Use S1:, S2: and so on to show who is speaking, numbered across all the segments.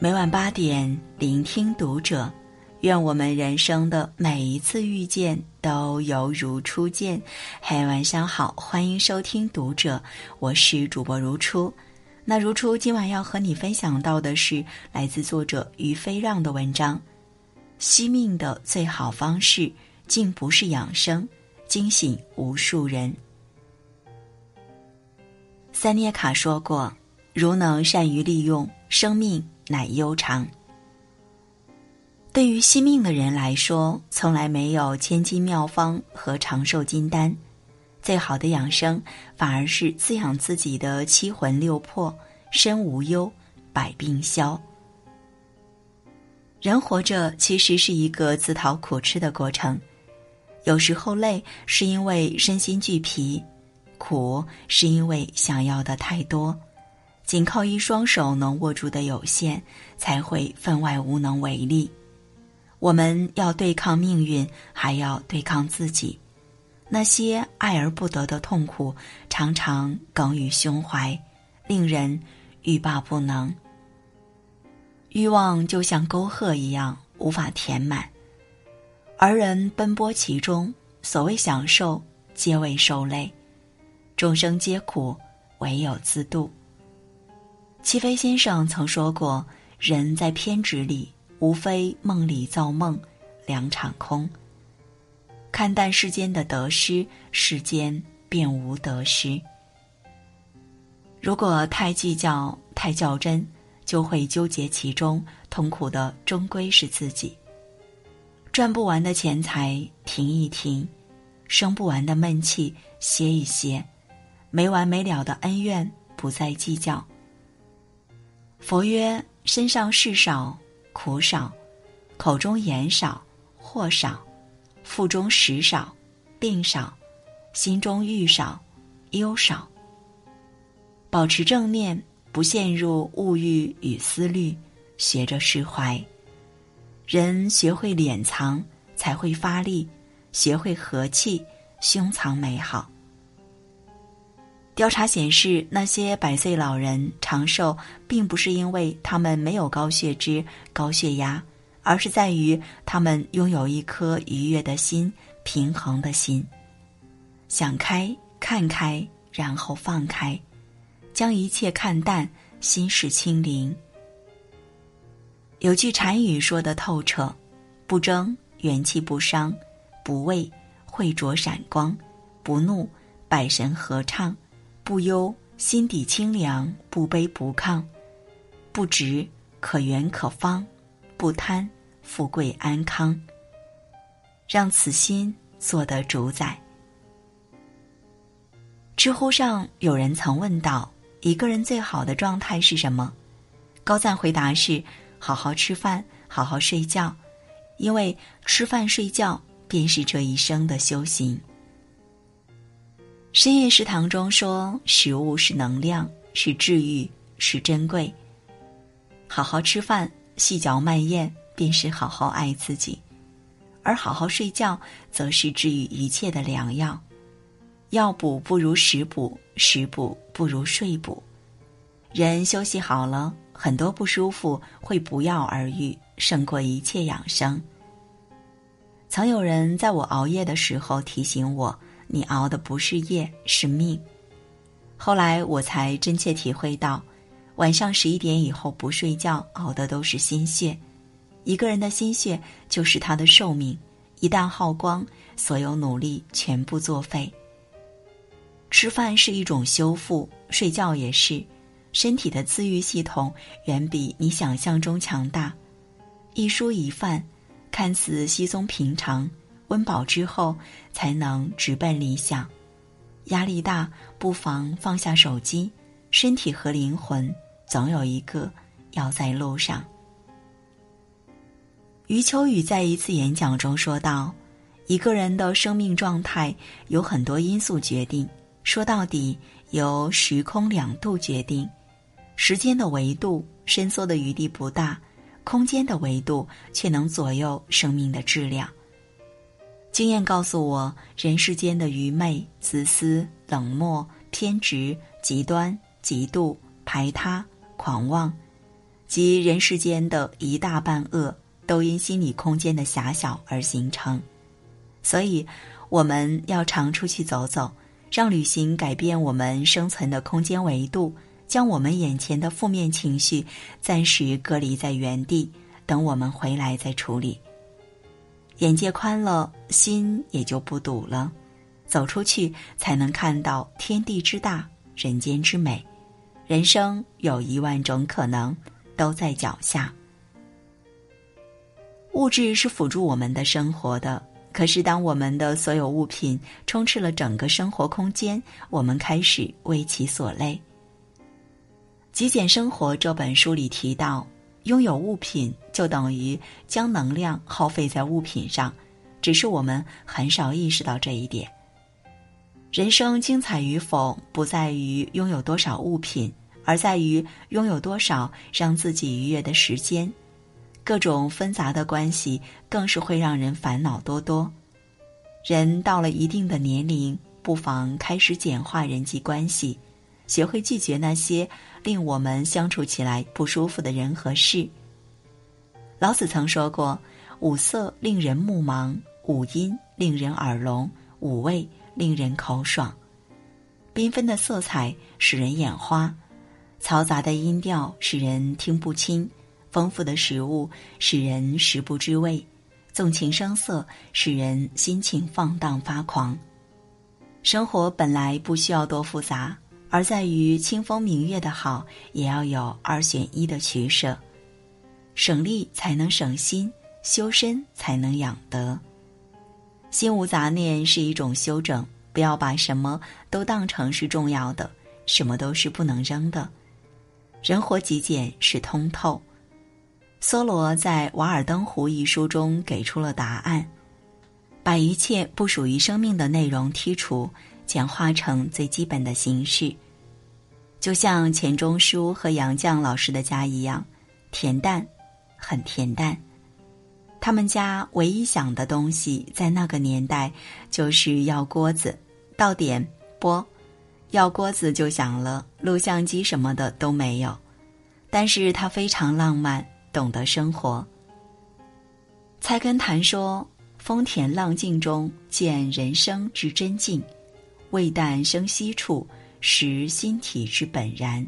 S1: 每晚八点，聆听读者。愿我们人生的每一次遇见都犹如初见。嘿，晚上好，欢迎收听读者，我是主播如初。那如初今晚要和你分享到的是来自作者于飞让的文章：惜命的最好方式，竟不是养生，惊醒无数人。塞涅卡说过：“如能善于利用生命。”乃悠长。对于惜命的人来说，从来没有千金妙方和长寿金丹，最好的养生反而是滋养自己的七魂六魄，身无忧，百病消。人活着其实是一个自讨苦吃的过程，有时候累是因为身心俱疲，苦是因为想要的太多。仅靠一双手能握住的有限，才会分外无能为力。我们要对抗命运，还要对抗自己。那些爱而不得的痛苦，常常耿于胸怀，令人欲罢不能。欲望就像沟壑一样，无法填满。而人奔波其中，所谓享受，皆为受累。众生皆苦，唯有自度。齐飞先生曾说过：“人在偏执里，无非梦里造梦，两场空。看淡世间的得失，世间便无得失。如果太计较、太较真，就会纠结其中，痛苦的终归是自己。赚不完的钱财，停一停；生不完的闷气，歇一歇；没完没了的恩怨，不再计较。”佛曰：身上事少，苦少；口中言少，祸少；腹中食少，病少；心中欲少，忧少。保持正念，不陷入物欲与思虑，学着释怀。人学会敛藏，才会发力；学会和气，胸藏美好。调查显示，那些百岁老人长寿，并不是因为他们没有高血脂、高血压，而是在于他们拥有一颗愉悦的心、平衡的心。想开、看开，然后放开，将一切看淡，心事清零。有句禅语说的透彻：不争，元气不伤；不畏，慧灼闪光；不怒，百神合唱。不忧，心底清凉；不卑不亢，不执，可圆可方；不贪，富贵安康。让此心做得主宰。知乎上有人曾问道：“一个人最好的状态是什么？”高赞回答是：好好吃饭，好好睡觉，因为吃饭睡觉便是这一生的修行。深夜食堂中说：“食物是能量，是治愈，是珍贵。好好吃饭，细嚼慢咽，便是好好爱自己；而好好睡觉，则是治愈一切的良药。药补不如食补，食补不如睡补。人休息好了，很多不舒服会不药而愈，胜过一切养生。曾有人在我熬夜的时候提醒我。”你熬的不是夜，是命。后来我才真切体会到，晚上十一点以后不睡觉，熬的都是心血。一个人的心血就是他的寿命，一旦耗光，所有努力全部作废。吃饭是一种修复，睡觉也是。身体的自愈系统远比你想象中强大。一蔬一饭，看似稀松平常。温饱之后，才能直奔理想。压力大，不妨放下手机。身体和灵魂，总有一个要在路上。余秋雨在一次演讲中说道：“一个人的生命状态有很多因素决定，说到底由时空两度决定。时间的维度伸缩的余地不大，空间的维度却能左右生命的质量。”经验告诉我，人世间的愚昧、自私、冷漠、偏执、极端、嫉妒、排他、狂妄，及人世间的一大半恶，都因心理空间的狭小而形成。所以，我们要常出去走走，让旅行改变我们生存的空间维度，将我们眼前的负面情绪暂时隔离在原地，等我们回来再处理。眼界宽了，心也就不堵了。走出去，才能看到天地之大，人间之美。人生有一万种可能，都在脚下。物质是辅助我们的生活的，可是当我们的所有物品充斥了整个生活空间，我们开始为其所累。《极简生活》这本书里提到。拥有物品就等于将能量耗费在物品上，只是我们很少意识到这一点。人生精彩与否，不在于拥有多少物品，而在于拥有多少让自己愉悦的时间。各种纷杂的关系更是会让人烦恼多多。人到了一定的年龄，不妨开始简化人际关系。学会拒绝那些令我们相处起来不舒服的人和事。老子曾说过：“五色令人目盲，五音令人耳聋，五味令人口爽。”缤纷的色彩使人眼花，嘈杂的音调使人听不清，丰富的食物使人食不知味，纵情声色使人心情放荡发狂。生活本来不需要多复杂。而在于清风明月的好，也要有二选一的取舍，省力才能省心，修身才能养德。心无杂念是一种修整，不要把什么都当成是重要的，什么都是不能扔的。人活极简是通透。梭罗在《瓦尔登湖》一书中给出了答案：把一切不属于生命的内容剔除。简化成最基本的形式，就像钱钟书和杨绛老师的家一样，恬淡，很恬淡。他们家唯一想的东西，在那个年代就是要锅子，到点播，要锅子就响了，录像机什么的都没有。但是他非常浪漫，懂得生活。菜根谭说：“风恬浪静中见人生之真境。”味淡生息处，识心体之本然。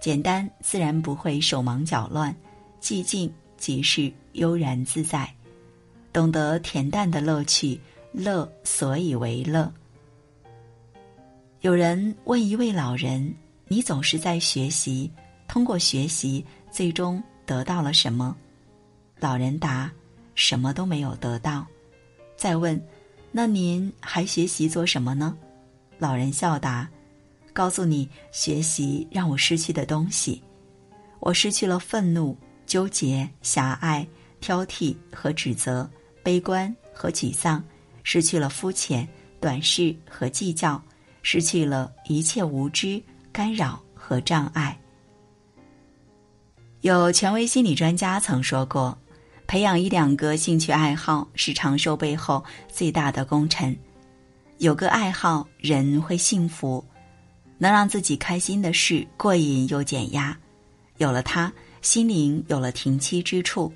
S1: 简单自然不会手忙脚乱，寂静即是悠然自在。懂得恬淡的乐趣，乐所以为乐。有人问一位老人：“你总是在学习，通过学习，最终得到了什么？”老人答：“什么都没有得到。”再问。那您还学习做什么呢？老人笑答：“告诉你，学习让我失去的东西，我失去了愤怒、纠结、狭隘、挑剔和指责，悲观和沮丧，失去了肤浅、短视和计较，失去了一切无知、干扰和障碍。”有权威心理专家曾说过。培养一两个兴趣爱好是长寿背后最大的功臣。有个爱好，人会幸福；能让自己开心的事，过瘾又减压。有了它，心灵有了停栖之处。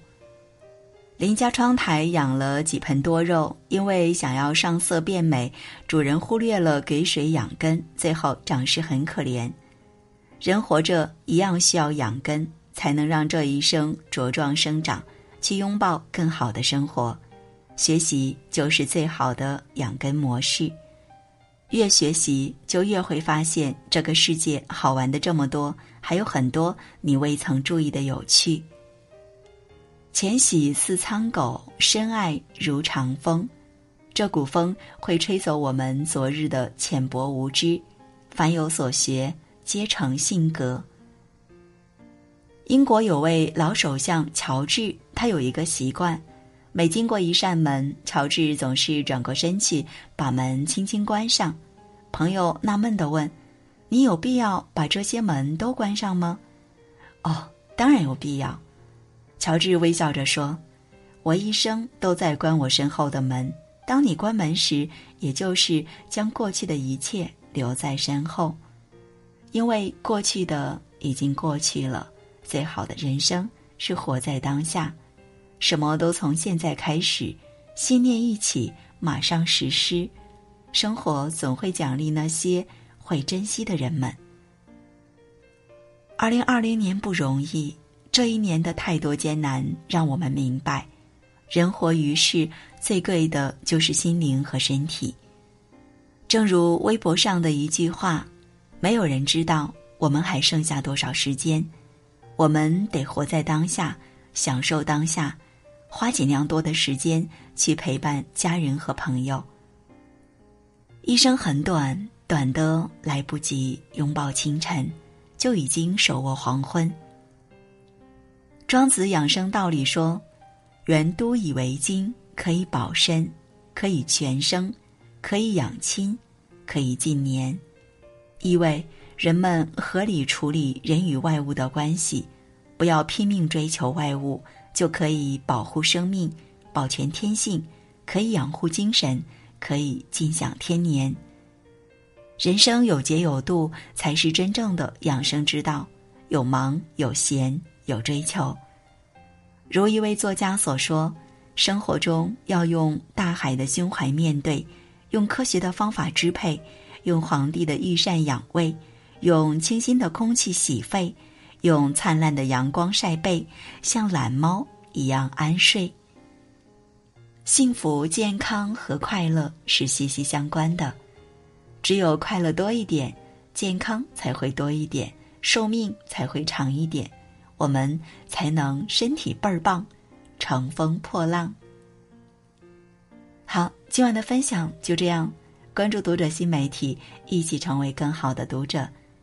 S1: 邻家窗台养了几盆多肉，因为想要上色变美，主人忽略了给水养根，最后长势很可怜。人活着一样需要养根，才能让这一生茁壮生长。去拥抱更好的生活，学习就是最好的养根模式。越学习，就越会发现这个世界好玩的这么多，还有很多你未曾注意的有趣。浅喜似苍狗，深爱如长风。这股风会吹走我们昨日的浅薄无知。凡有所学，皆成性格。英国有位老首相乔治，他有一个习惯，每经过一扇门，乔治总是转过身去，把门轻轻关上。朋友纳闷地问：“你有必要把这些门都关上吗？”“哦，当然有必要。”乔治微笑着说：“我一生都在关我身后的门。当你关门时，也就是将过去的一切留在身后，因为过去的已经过去了。”最好的人生是活在当下，什么都从现在开始，心念一起，马上实施，生活总会奖励那些会珍惜的人们。二零二零年不容易，这一年的太多艰难，让我们明白，人活于世，最贵的就是心灵和身体。正如微博上的一句话：“没有人知道我们还剩下多少时间，我们得活在当下，享受当下，花尽量多的时间去陪伴家人和朋友。一生很短，短的来不及拥抱清晨。”就已经手握黄昏。庄子养生道理说：“原都以为经，可以保身，可以全生，可以养亲，可以尽年。”意味人们合理处理人与外物的关系，不要拼命追求外物，就可以保护生命，保全天性，可以养护精神，可以尽享天年。人生有节有度，才是真正的养生之道。有忙有闲有追求。如一位作家所说：“生活中要用大海的胸怀面对，用科学的方法支配，用皇帝的御膳养胃，用清新的空气洗肺，用灿烂的阳光晒背，像懒猫一样安睡。”幸福、健康和快乐是息息相关的。只有快乐多一点，健康才会多一点，寿命才会长一点，我们才能身体倍儿棒，乘风破浪。好，今晚的分享就这样，关注读者新媒体，一起成为更好的读者。